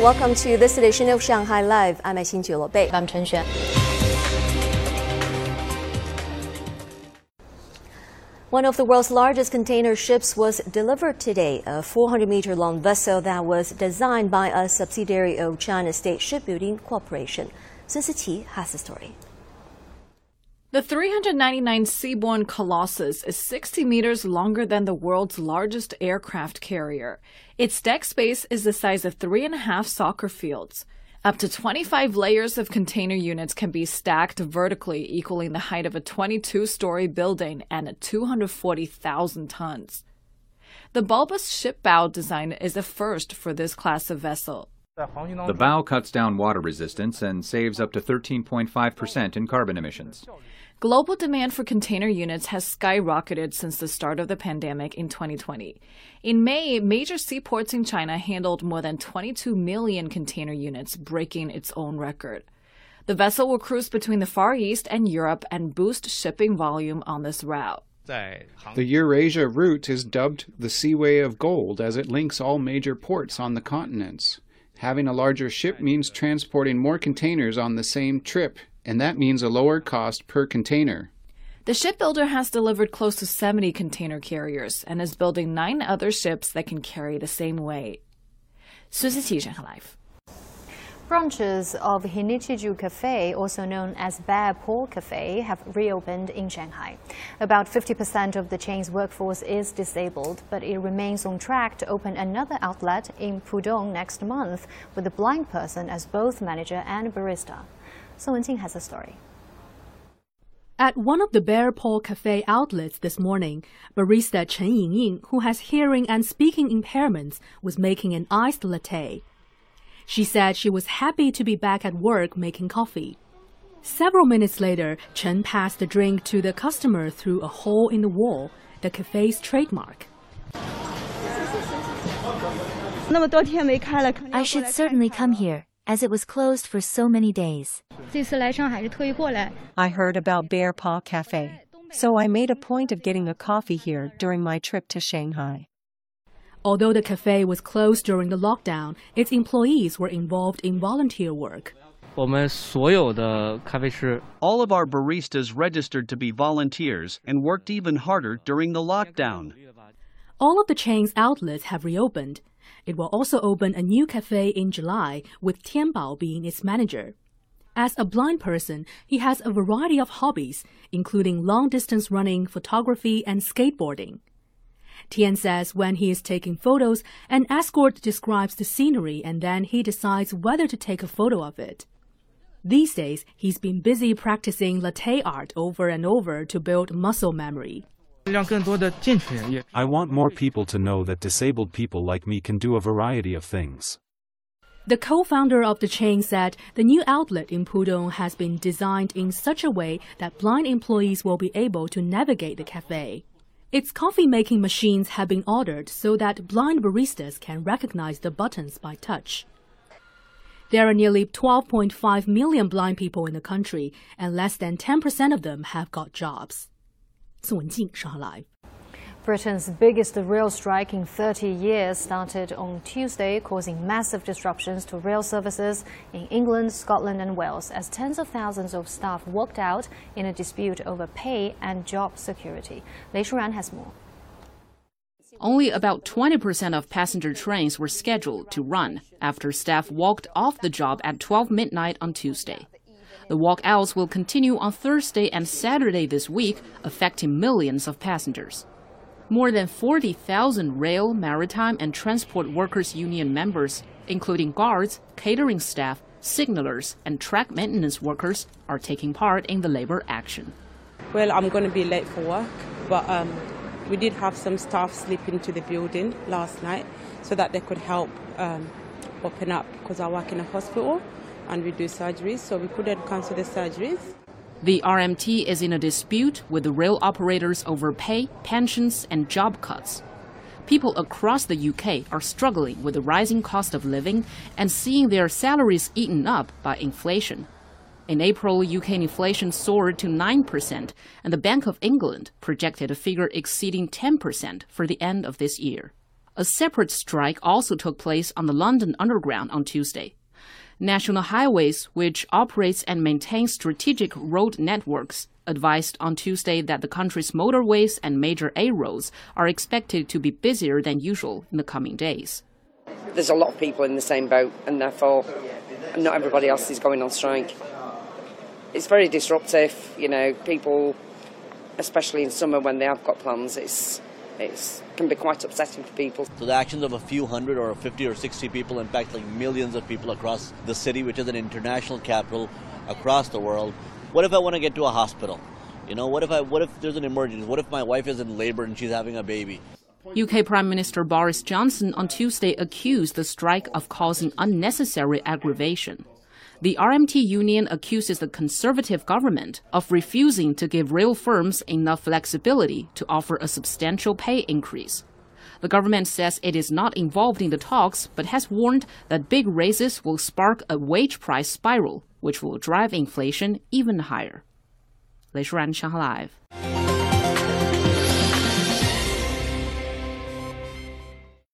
Welcome to this edition of Shanghai Live. I'm Xin Bei. I'm Chen Xuan. One of the world's largest container ships was delivered today, a 400 meter long vessel that was designed by a subsidiary of China State Shipbuilding Corporation. Sun Siqi has the story. The 399 Seaborne Colossus is 60 meters longer than the world's largest aircraft carrier. Its deck space is the size of three and a half soccer fields. Up to 25 layers of container units can be stacked vertically, equaling the height of a 22 story building and 240,000 tons. The bulbous ship bow design is a first for this class of vessel. The bow cuts down water resistance and saves up to 13.5% in carbon emissions. Global demand for container units has skyrocketed since the start of the pandemic in 2020. In May, major seaports in China handled more than 22 million container units, breaking its own record. The vessel will cruise between the Far East and Europe and boost shipping volume on this route. The Eurasia route is dubbed the Seaway of Gold as it links all major ports on the continents. Having a larger ship means transporting more containers on the same trip and that means a lower cost per container. The shipbuilder has delivered close to 70 container carriers and is building nine other ships that can carry the same weight. Susie Live. Branches of Hinichiju Cafe, also known as Bear Paw Cafe, have reopened in Shanghai. About 50% of the chain's workforce is disabled, but it remains on track to open another outlet in Pudong next month with a blind person as both manager and barista. Song Wenjing has a story. At one of the Bear Paw Cafe outlets this morning, barista Chen Yingying, who has hearing and speaking impairments, was making an iced latte. She said she was happy to be back at work making coffee. Several minutes later, Chen passed the drink to the customer through a hole in the wall, the cafe's trademark. I should certainly come here as it was closed for so many days. I heard about Bear Paw Cafe, so I made a point of getting a coffee here during my trip to Shanghai. Although the cafe was closed during the lockdown, its employees were involved in volunteer work. All of our baristas registered to be volunteers and worked even harder during the lockdown. All of the chain's outlets have reopened, it will also open a new cafe in July, with Tianbao being its manager. As a blind person, he has a variety of hobbies, including long distance running, photography, and skateboarding. Tian says when he is taking photos, an escort describes the scenery and then he decides whether to take a photo of it. These days, he's been busy practicing latte art over and over to build muscle memory. I want more people to know that disabled people like me can do a variety of things. The co-founder of the chain said the new outlet in Pudong has been designed in such a way that blind employees will be able to navigate the cafe. Its coffee making machines have been ordered so that blind baristas can recognize the buttons by touch. There are nearly 12.5 million blind people in the country, and less than 10% of them have got jobs. 宋文静，上海 Live。 Britain's biggest rail strike in 30 years started on Tuesday, causing massive disruptions to rail services in England, Scotland, and Wales as tens of thousands of staff walked out in a dispute over pay and job security. Lei Shuran has more. Only about 20% of passenger trains were scheduled to run after staff walked off the job at 12 midnight on Tuesday. The walkouts will continue on Thursday and Saturday this week, affecting millions of passengers. More than 40,000 rail, maritime, and transport workers union members, including guards, catering staff, signalers, and track maintenance workers, are taking part in the labor action. Well, I'm going to be late for work, but um, we did have some staff slip into the building last night so that they could help um, open up because I work in a hospital and we do surgeries, so we couldn't cancel the surgeries. The RMT is in a dispute with the rail operators over pay, pensions, and job cuts. People across the UK are struggling with the rising cost of living and seeing their salaries eaten up by inflation. In April, UK inflation soared to 9%, and the Bank of England projected a figure exceeding 10% for the end of this year. A separate strike also took place on the London Underground on Tuesday. National Highways, which operates and maintains strategic road networks, advised on Tuesday that the country's motorways and major A roads are expected to be busier than usual in the coming days. There's a lot of people in the same boat, and therefore, not everybody else is going on strike. It's very disruptive, you know, people, especially in summer when they have got plans, it's it can be quite upsetting for people. So the actions of a few hundred or 50 or 60 people impact like millions of people across the city, which is an international capital across the world. What if I want to get to a hospital? You know, what if I what if there's an emergency? What if my wife is in labor and she's having a baby? UK Prime Minister Boris Johnson on Tuesday accused the strike of causing unnecessary aggravation. The RMT union accuses the Conservative government of refusing to give rail firms enough flexibility to offer a substantial pay increase. The government says it is not involved in the talks, but has warned that big raises will spark a wage price spiral, which will drive inflation even higher. 雷舒然，上海 Live。